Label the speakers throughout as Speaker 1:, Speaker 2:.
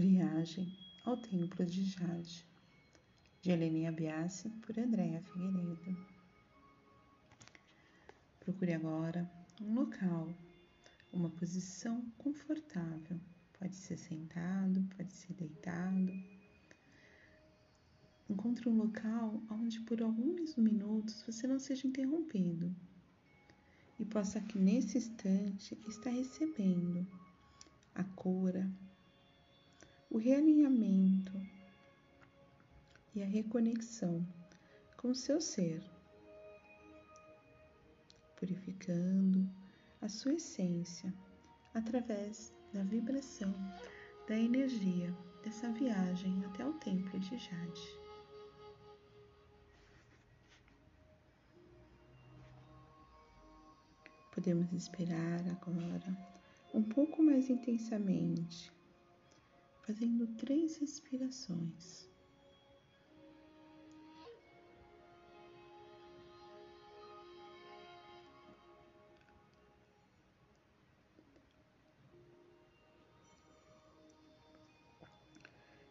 Speaker 1: Viagem ao Templo de Jade, de Helenia Biassi, por Andréa Figueiredo. Procure agora um local, uma posição confortável. Pode ser sentado, pode ser deitado. Encontre um local onde por alguns minutos você não seja interrompido e possa aqui nesse instante estar recebendo a cura, o realinhamento e a reconexão com seu ser, purificando a sua essência através da vibração da energia dessa viagem até o templo de Jade. Podemos esperar agora um pouco mais intensamente fazendo três respirações.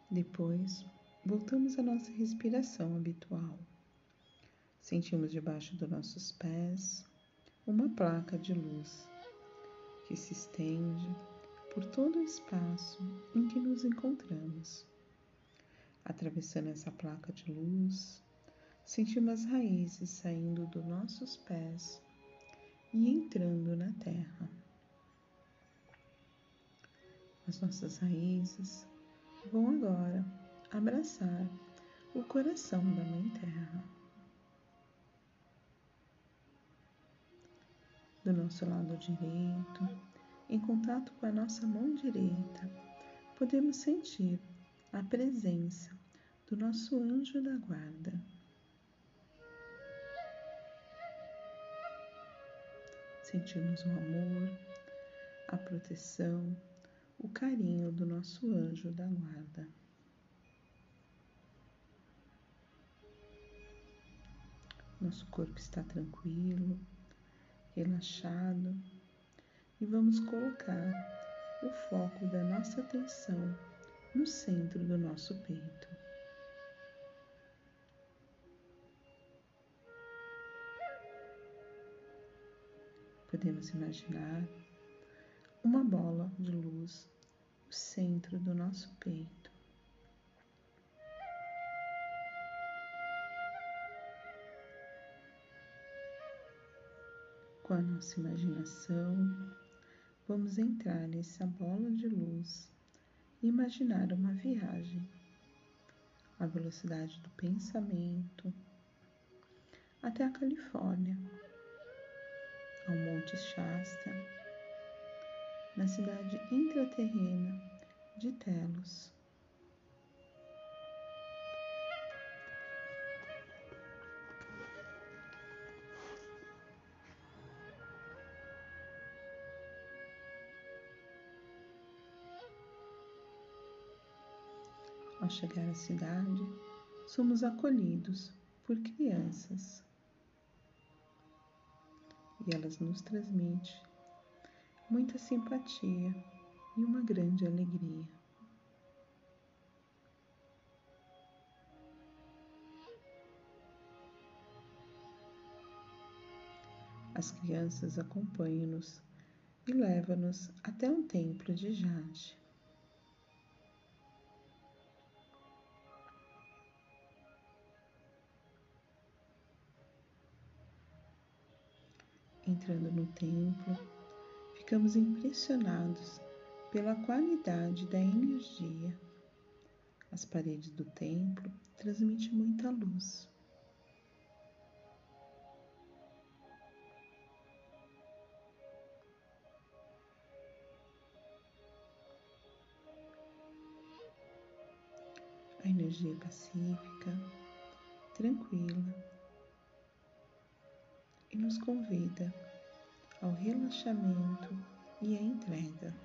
Speaker 1: Depois, voltamos à nossa respiração habitual. Sentimos debaixo dos nossos pés uma placa de luz que se estende por todo o espaço em que nos encontramos. Atravessando essa placa de luz, sentimos as raízes saindo dos nossos pés e entrando na terra. As nossas raízes vão agora abraçar o coração da Mãe Terra. Do nosso lado direito, em contato com a nossa mão direita, podemos sentir a presença do nosso anjo da guarda. Sentimos o amor, a proteção, o carinho do nosso anjo da guarda. Nosso corpo está tranquilo, relaxado e vamos colocar o foco da nossa atenção no centro do nosso peito. Podemos imaginar uma bola de luz no centro do nosso peito. Com a nossa imaginação, Vamos entrar nessa bola de luz e imaginar uma viagem à velocidade do pensamento até a Califórnia, ao Monte Shasta, na cidade intraterrena de Telos. Ao chegar à cidade, somos acolhidos por crianças e elas nos transmitem muita simpatia e uma grande alegria. As crianças acompanham-nos e levam-nos até um templo de Jade. Entrando no templo, ficamos impressionados pela qualidade da energia. As paredes do templo transmitem muita luz. A energia pacífica, tranquila nos convida ao relaxamento e à entrega.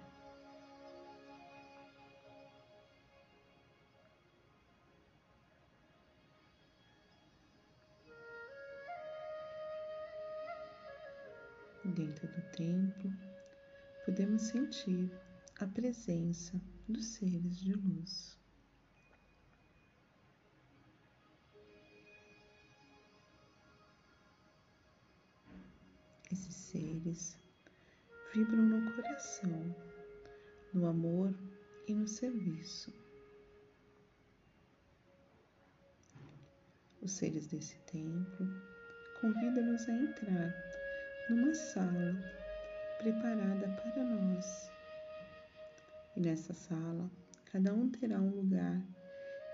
Speaker 1: Dentro do templo, podemos sentir a presença dos seres de luz. Seres vibram no coração, no amor e no serviço. Os seres desse templo convidam-nos a entrar numa sala preparada para nós. E nessa sala, cada um terá um lugar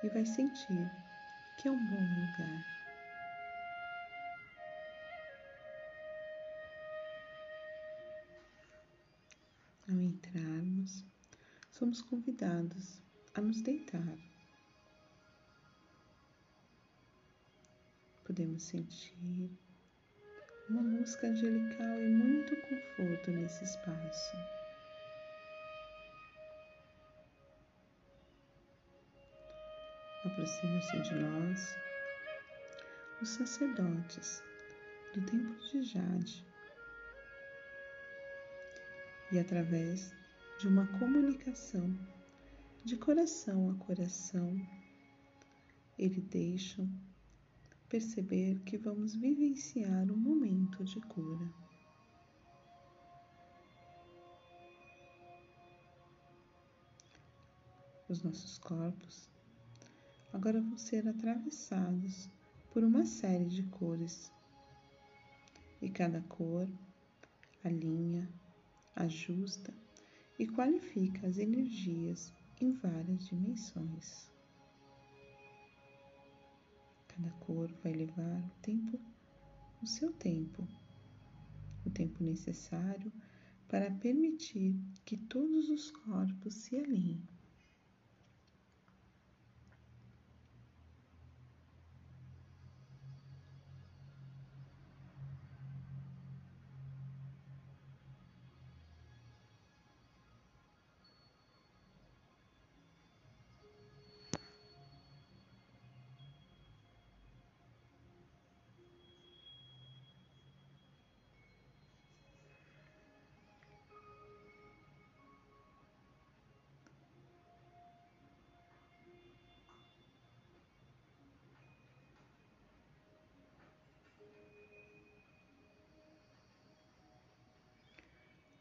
Speaker 1: e vai sentir que é um bom lugar. Ao entrarmos, somos convidados a nos deitar. Podemos sentir uma música angelical e muito conforto nesse espaço. Aproximam-se de nós os sacerdotes do Templo de Jade e através de uma comunicação de coração a coração, ele deixa perceber que vamos vivenciar um momento de cura. Os nossos corpos agora vão ser atravessados por uma série de cores, e cada cor alinha ajusta e qualifica as energias em várias dimensões. Cada cor vai levar o tempo, o seu tempo, o tempo necessário para permitir que todos os corpos se alinhem.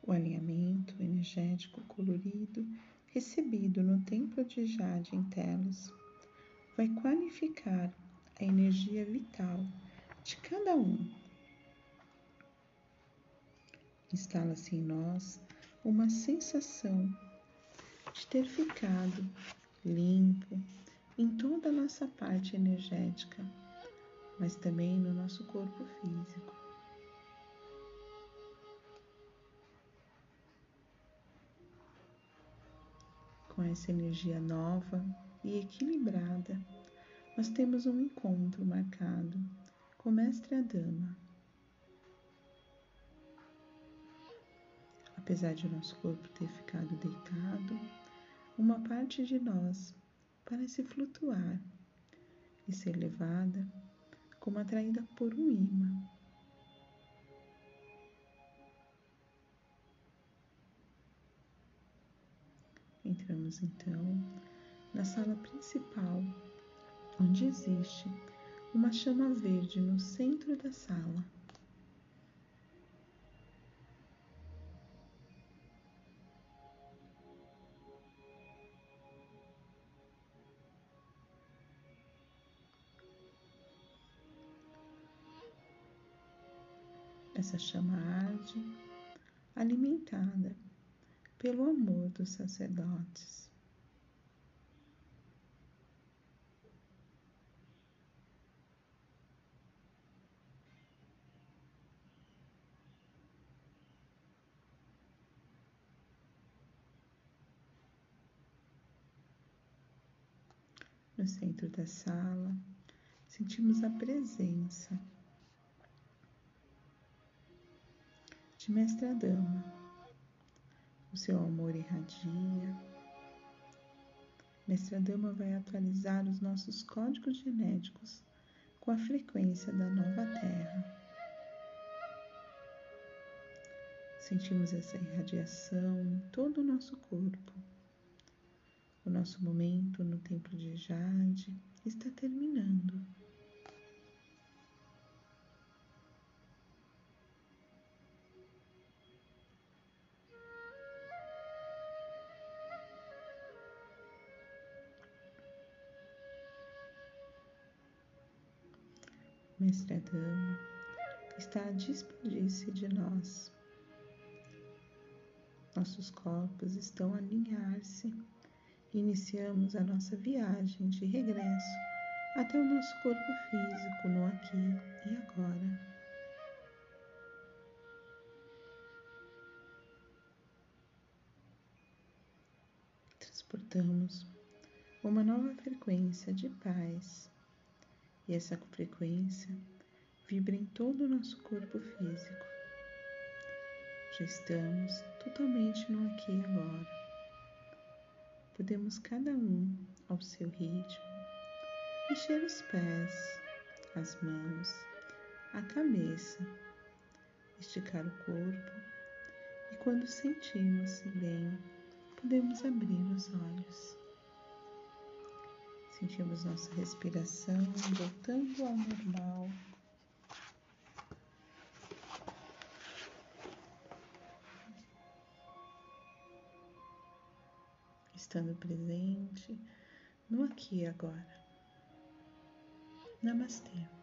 Speaker 1: O alinhamento energético colorido recebido no templo de Jade em Telos vai qualificar a energia vital de cada um. Instala-se em nós uma sensação de ter ficado limpo em toda a nossa parte energética, mas também no nosso corpo físico. Com essa energia nova e equilibrada, nós temos um encontro marcado com Mestre Adama. Apesar de nosso corpo ter ficado deitado, uma parte de nós parece flutuar e ser levada como atraída por um imã. Entramos então na sala principal, onde existe uma chama verde no centro da sala. Essa chama arde, alimentada pelo amor dos sacerdotes. No centro da sala, sentimos a presença de Mestra Dama o seu amor irradia. Mestra Dama vai atualizar os nossos códigos genéticos com a frequência da nova Terra. Sentimos essa irradiação em todo o nosso corpo. O nosso momento no Templo de Jade está terminando. Mestre Dama está a despedir-se de nós. Nossos corpos estão a alinhar-se. Iniciamos a nossa viagem de regresso até o nosso corpo físico no aqui e agora. Transportamos uma nova frequência de paz e essa frequência vibra em todo o nosso corpo físico. Já estamos totalmente no aqui e agora. Podemos cada um ao seu ritmo mexer os pés, as mãos, a cabeça, esticar o corpo e quando sentimos-se bem, podemos abrir os olhos. Sentimos nossa respiração voltando ao normal. Estando presente no aqui e agora. Namastê.